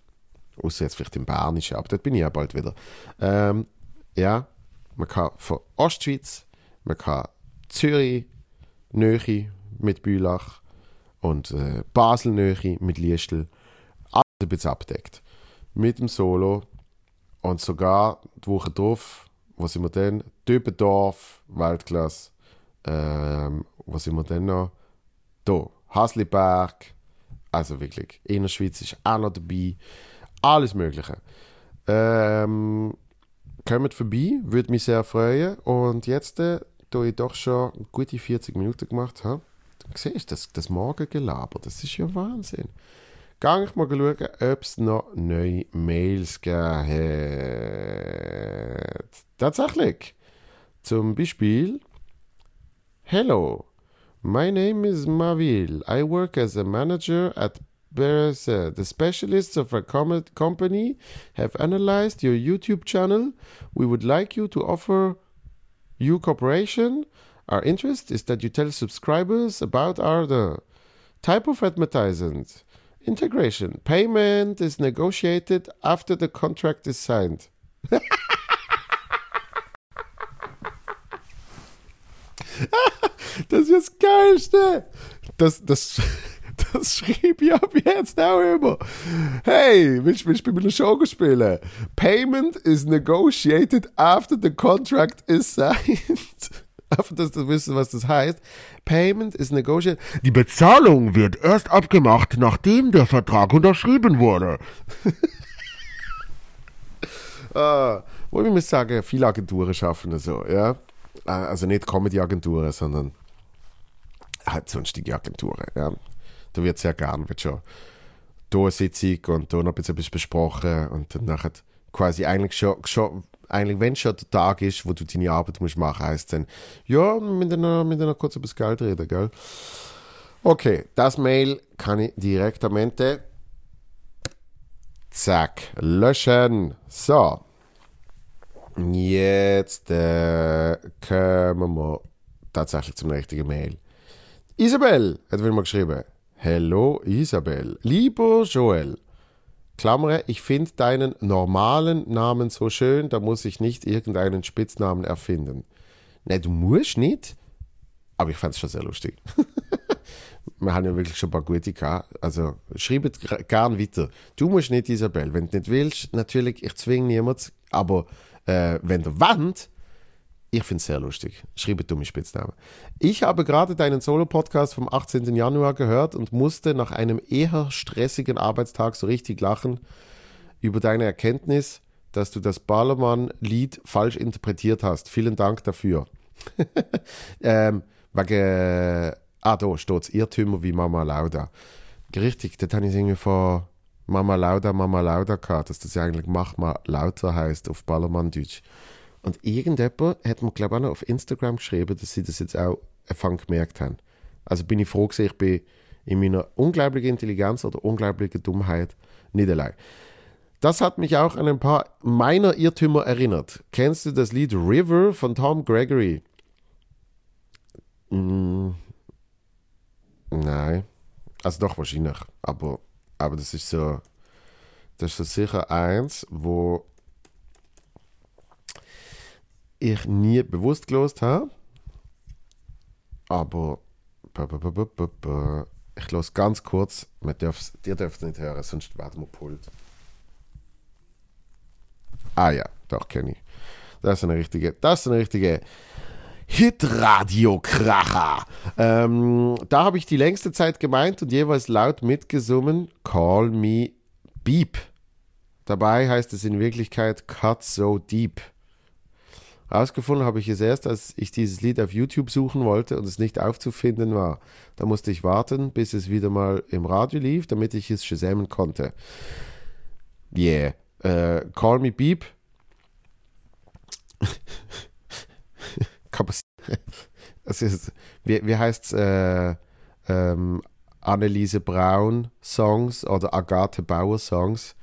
außer jetzt vielleicht im Bernischen, aber dort bin ich ja bald wieder. Ähm, ja, man kann von Ostschweiz, man kann Zürich, Nöchi mit Bülach und äh, Basel Nöchi mit Liestl. Alles ein bisschen abdeckt. Mit dem Solo und sogar die Woche drauf, wo sind wir denn? Dübendorf, Weltklasse. Ähm, wo sind wir denn noch? Da, Hasliberg, also wirklich, Innerschweiz ist auch noch dabei. Alles Mögliche. Ähm, kommt vorbei, würde mich sehr freuen. Und jetzt, äh, da ich doch schon gute 40 Minuten gemacht habe, siehst du das, das Morgengelaber, das ist ja Wahnsinn. Gang ich mal schauen, ob es noch neue Mails gegeben. Tatsächlich. Zum Beispiel Hello, My name is Mavil. I work as a manager at Berese. Uh, the specialists of our com- company have analyzed your YouTube channel. We would like you to offer you cooperation. Our interest is that you tell subscribers about our the type of advertisement, integration, payment is negotiated after the contract is signed. Das ist das Geilste. Das, das, das schrieb ich ab jetzt auch immer. Hey, willst, willst du bei einer Show spielen? Payment is negotiated after the contract is signed. Einfach, dass du wissen, was das heißt. Payment is negotiated. Die Bezahlung wird erst abgemacht, nachdem der Vertrag unterschrieben wurde. ah, wo ich muss sagen, viele Agenturen schaffen das so, ja. Also nicht Comedy-Agenturen, sondern halt sonstige Agenturen. Ja. Da wird sehr gern, wird schon da eine Sitzung und da noch ein bisschen besprochen und dann nachher quasi eigentlich schon, schon eigentlich, wenn schon der Tag ist, wo du deine Arbeit musst machen, heißt dann, ja, mit einer, mit einer kurz über das Geld reden, gell? Okay, das Mail kann ich direkt am Ende zack, löschen. So. Jetzt äh, kommen wir tatsächlich zum richtigen Mail. Isabel hat wieder mal geschrieben. Hello Isabel. Lieber Joel. Klammer, ich finde deinen normalen Namen so schön, da muss ich nicht irgendeinen Spitznamen erfinden. Ne, du musst nicht, aber ich fand es schon sehr lustig. wir haben ja wirklich schon ein paar gute gehabt. Also schreibt gern weiter. Du musst nicht, Isabel. Wenn du nicht willst, natürlich, ich zwinge niemanden. Aber äh, wenn du wollt, ich finde es sehr lustig. Schreibe dumme Spitznamen. Ich habe gerade deinen Solo-Podcast vom 18. Januar gehört und musste nach einem eher stressigen Arbeitstag so richtig lachen über deine Erkenntnis, dass du das Ballermann-Lied falsch interpretiert hast. Vielen Dank dafür. ähm, wegen, ah, da steht Irrtümer wie Mama Lauda. Richtig, das habe ich irgendwie von Mama Lauda, Mama Lauda gehabt, dass das ja eigentlich Mach mal lauter heißt auf Ballermann-Deutsch. Und irgendjemand hat mir, glaube ich, auch noch auf Instagram geschrieben, dass sie das jetzt auch Anfang gemerkt haben. Also bin ich froh, gewesen, ich bin in meiner unglaublichen Intelligenz oder unglaublichen Dummheit nicht allein. Das hat mich auch an ein paar meiner Irrtümer erinnert. Kennst du das Lied River von Tom Gregory? Mm, nein. Also doch wahrscheinlich. Aber, aber das ist so. Das ist so sicher eins, wo ich nie bewusst gelost habe. Aber ich los ganz kurz. Ihr dürft es nicht hören, sonst werden wir pult. Ah ja, doch kenne ich. Das ist eine richtige, das ist eine richtige Hitradio-Kracher. Ähm, da habe ich die längste Zeit gemeint und jeweils laut mitgesungen Call Me Beep. Dabei heißt es in Wirklichkeit Cut So Deep. Rausgefunden habe ich es erst, als ich dieses Lied auf YouTube suchen wollte und es nicht aufzufinden war. Da musste ich warten, bis es wieder mal im Radio lief, damit ich es shazamen konnte. Yeah. Äh, Call Me Beep. Es ist, wie, wie heißt es? Äh, ähm, Anneliese Braun Songs oder Agathe Bauer Songs.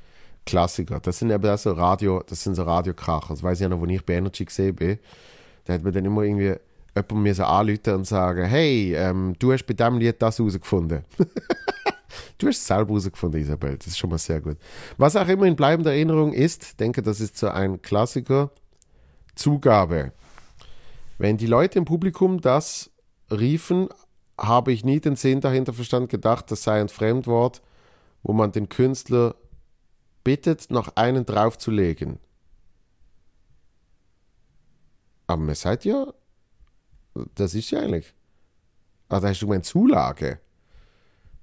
Klassiker. Das sind eben so Radio, das sind so Radiokracher. Das weiß ich ja noch, wo ich bei Energy gesehen bin. Da hat man dann immer irgendwie jemand mir so anrufen und sagen, hey, ähm, du hast bei diesem Lied das herausgefunden. du hast es selber herausgefunden, Isabel. Das ist schon mal sehr gut. Was auch immer in bleibender Erinnerung ist, denke, das ist so ein Klassiker, Zugabe. Wenn die Leute im Publikum das riefen, habe ich nie den Sinn dahinter verstanden, gedacht, das sei ein Fremdwort, wo man den Künstler bittet, noch einen draufzulegen. Aber man sagt ja, das ist ja eigentlich. Ah, da hast du gemeint Zulage.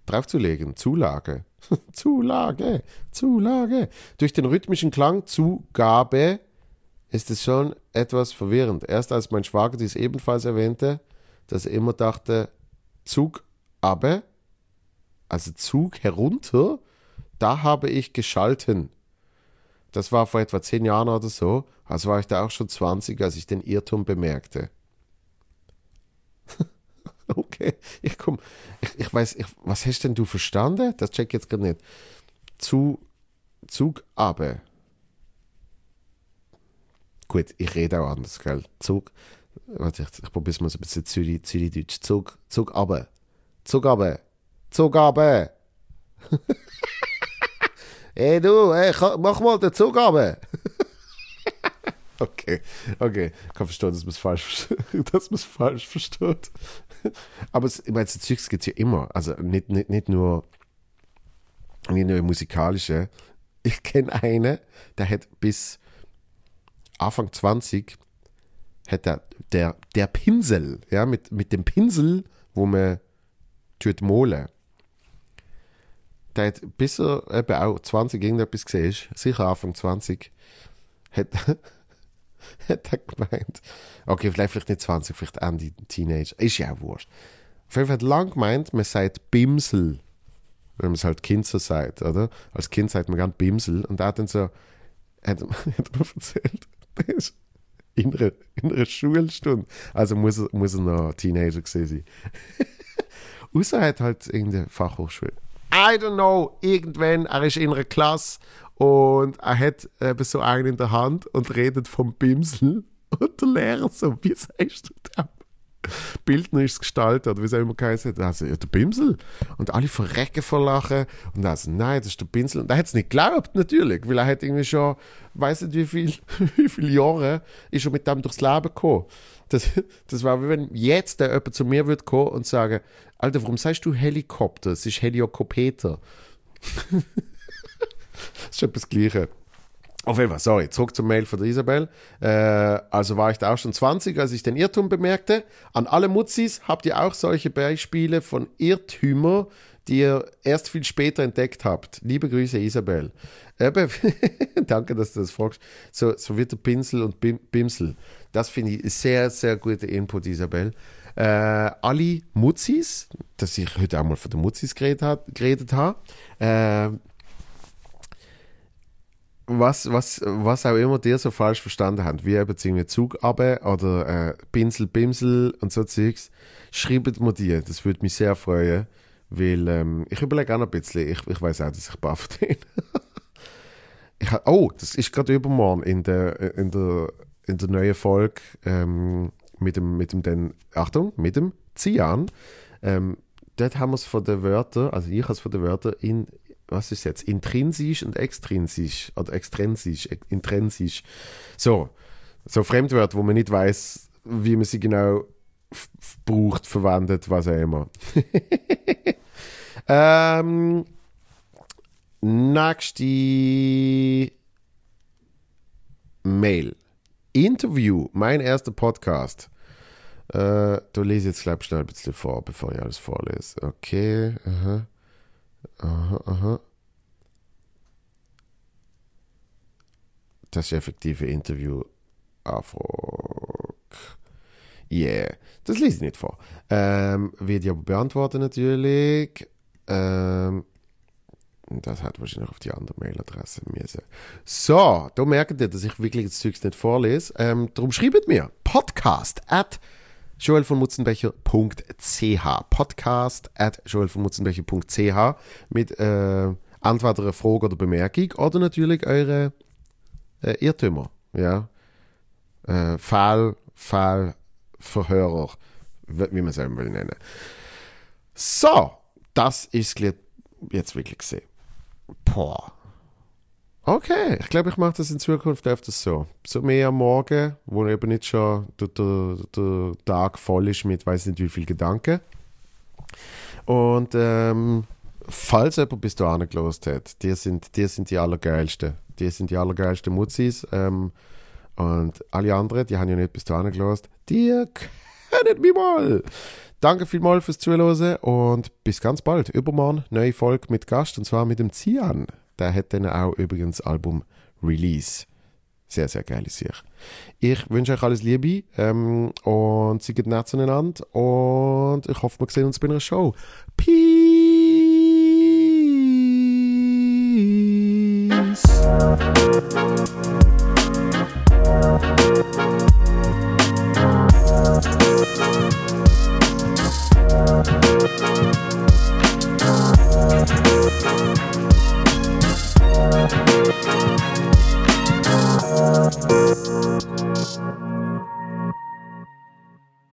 Draufzulegen, Zulage. Zulage, Zulage. Durch den rhythmischen Klang Zugabe ist es schon etwas verwirrend. Erst als mein Schwager dies ebenfalls erwähnte, dass er immer dachte, Zug aber, also Zug herunter, da habe ich geschalten. Das war vor etwa zehn Jahren oder so, also war ich da auch schon 20, als ich den Irrtum bemerkte. okay, ich komm, ich, ich weiß, ich, was hast denn du verstanden? Das check ich jetzt gerade nicht. Zu, Zug aber. Gut, ich rede auch anders, gell? Zug, warte, ich, ich probiere es mal so ein bisschen Zürich, Zürichdeutsch. Zug, Zug aber. Zug aber. Zug aber. Hey du, ka- mach mal den Zug runter. okay, okay. Ich kann verstehen, dass man es falsch, dass man falsch versteht. Aber es, ich meine, so Zeugs gibt es ja immer. Also nicht, nicht, nicht nur nicht nur musikalische. Ich kenne einen, der hat bis Anfang 20 hat der, der, der Pinsel, ja, mit, mit dem Pinsel, wo man tut malen der hat bis er eben auch 20 irgendetwas gesehen ist, sicher Anfang 20, hat, hat er gemeint, okay, vielleicht, vielleicht nicht 20, vielleicht Ende Teenager, ist ja auch wurscht. Auf jeden Fall hat lang gemeint, man sagt Bimsel, wenn man es halt Kind so sagt, oder? Als Kind sagt man gern Bimsel und er hat dann so, hat, hat mir erzählt, der ist in einer, in einer Schulstunde, also muss muss er noch Teenager gewesen sein. Außer er hat halt irgendeine Fachhochschule. I don't know, irgendwann, er ist in einer Klasse und er hat eben so einen in der Hand und redet vom Bimsel und der Lehrer so, wie sagst du das? Bildnerisch gestaltet, oder wie es auch immer geheißen hat. Also, ja, der Bimsel. Und alle verrecken vor Lachen. Und also, nein, das ist der Pinsel. Und er hat es nicht geglaubt, natürlich, weil er hat irgendwie schon, weiß nicht wie viel, wie viele Jahre, ist er mit dem durchs Leben gekommen. Das, das war wie wenn jetzt der jemand zu mir würde kommen und sagen, Alter, warum sagst du Helikopter? Es ist Heliokopeter. das ist etwas Gleiches. Auf jeden Fall, sorry, zurück zum Mail von der Isabel. Äh, also war ich da auch schon 20, als ich den Irrtum bemerkte. An alle Mutzis habt ihr auch solche Beispiele von Irrtümer, die ihr erst viel später entdeckt habt. Liebe Grüße, Isabel. Eben, danke, dass du das fragst. So, so wird der Pinsel und Bim Bimsel. Das finde ich sehr, sehr guter Input, Isabel. Äh, alle Mutzis, dass ich heute auch mal von den Mutzis geredet, geredet habe, äh, was, was, was auch immer dir so falsch verstanden habt, wie eben irgendwie Zug oder äh, Pinsel, Bimsel und so Zeugs, schreibt mir die. Das würde mich sehr freuen, weil ähm, ich überlege auch noch ein bisschen. Ich, ich weiß auch, dass ich baff bin. ich hab, oh, das ist gerade übermorgen in der, in der, in der neuen Folge ähm, mit dem, mit dem, den, Achtung, mit dem Zian. Ähm, dort haben wir es von den Wörtern, also ich habe es von den Wörtern in was ist jetzt, intrinsisch und extrinsisch oder extrinsisch, intrinsisch. So, so Fremdwörter, wo man nicht weiß, wie man sie genau braucht, verwendet, was auch immer. ähm, nächste Mail. Interview, mein erster Podcast. Äh, da lese jetzt, glaube ich, schnell ein bisschen vor, bevor ich alles vorlese. Okay, aha. Aha, aha. Das effektive Interview. Afrok. Yeah. Das lese ich nicht vor. Ähm, wird ich aber beantworten natürlich. Ähm, das hat wahrscheinlich auf die andere Mailadresse müssen. So, da merkt ihr, dass ich wirklich das Zeugs nicht vorlese. Ähm, darum schreibt mir podcast at joel von Mutzenbecher.ch. Podcast at joel von Mutzenbecher.ch mit äh, entweder einer Frage oder Bemerkung oder natürlich eure äh, Irrtümer. Ja? Äh, Fall, Fall, Verhörer, wie man es auch will nennen. So, das ist jetzt wirklich gesehen. Boah. Okay, ich glaube, ich mache das in Zukunft öfters so. So mehr am Morgen, wo eben nicht schon der, der, der Tag voll ist mit weiß nicht wie viel Gedanken. Und ähm, falls jemand bis dahin gelost hat, die sind, die sind die allergeilsten. Die sind die allergeilsten Mutzis. Ähm, und alle anderen, die haben ja nicht bis dahin gelost, die kennen mich mal. Danke vielmals fürs Zuhören und bis ganz bald. Übermorgen neue Folge mit Gast und zwar mit dem Zian. Der hat dann auch übrigens Album Release. Sehr, sehr geile Sache. Ich wünsche euch alles Liebe ähm, und seid nett zueinander und ich hoffe, wir sehen uns bei einer Show. Peace! Thank Thank you.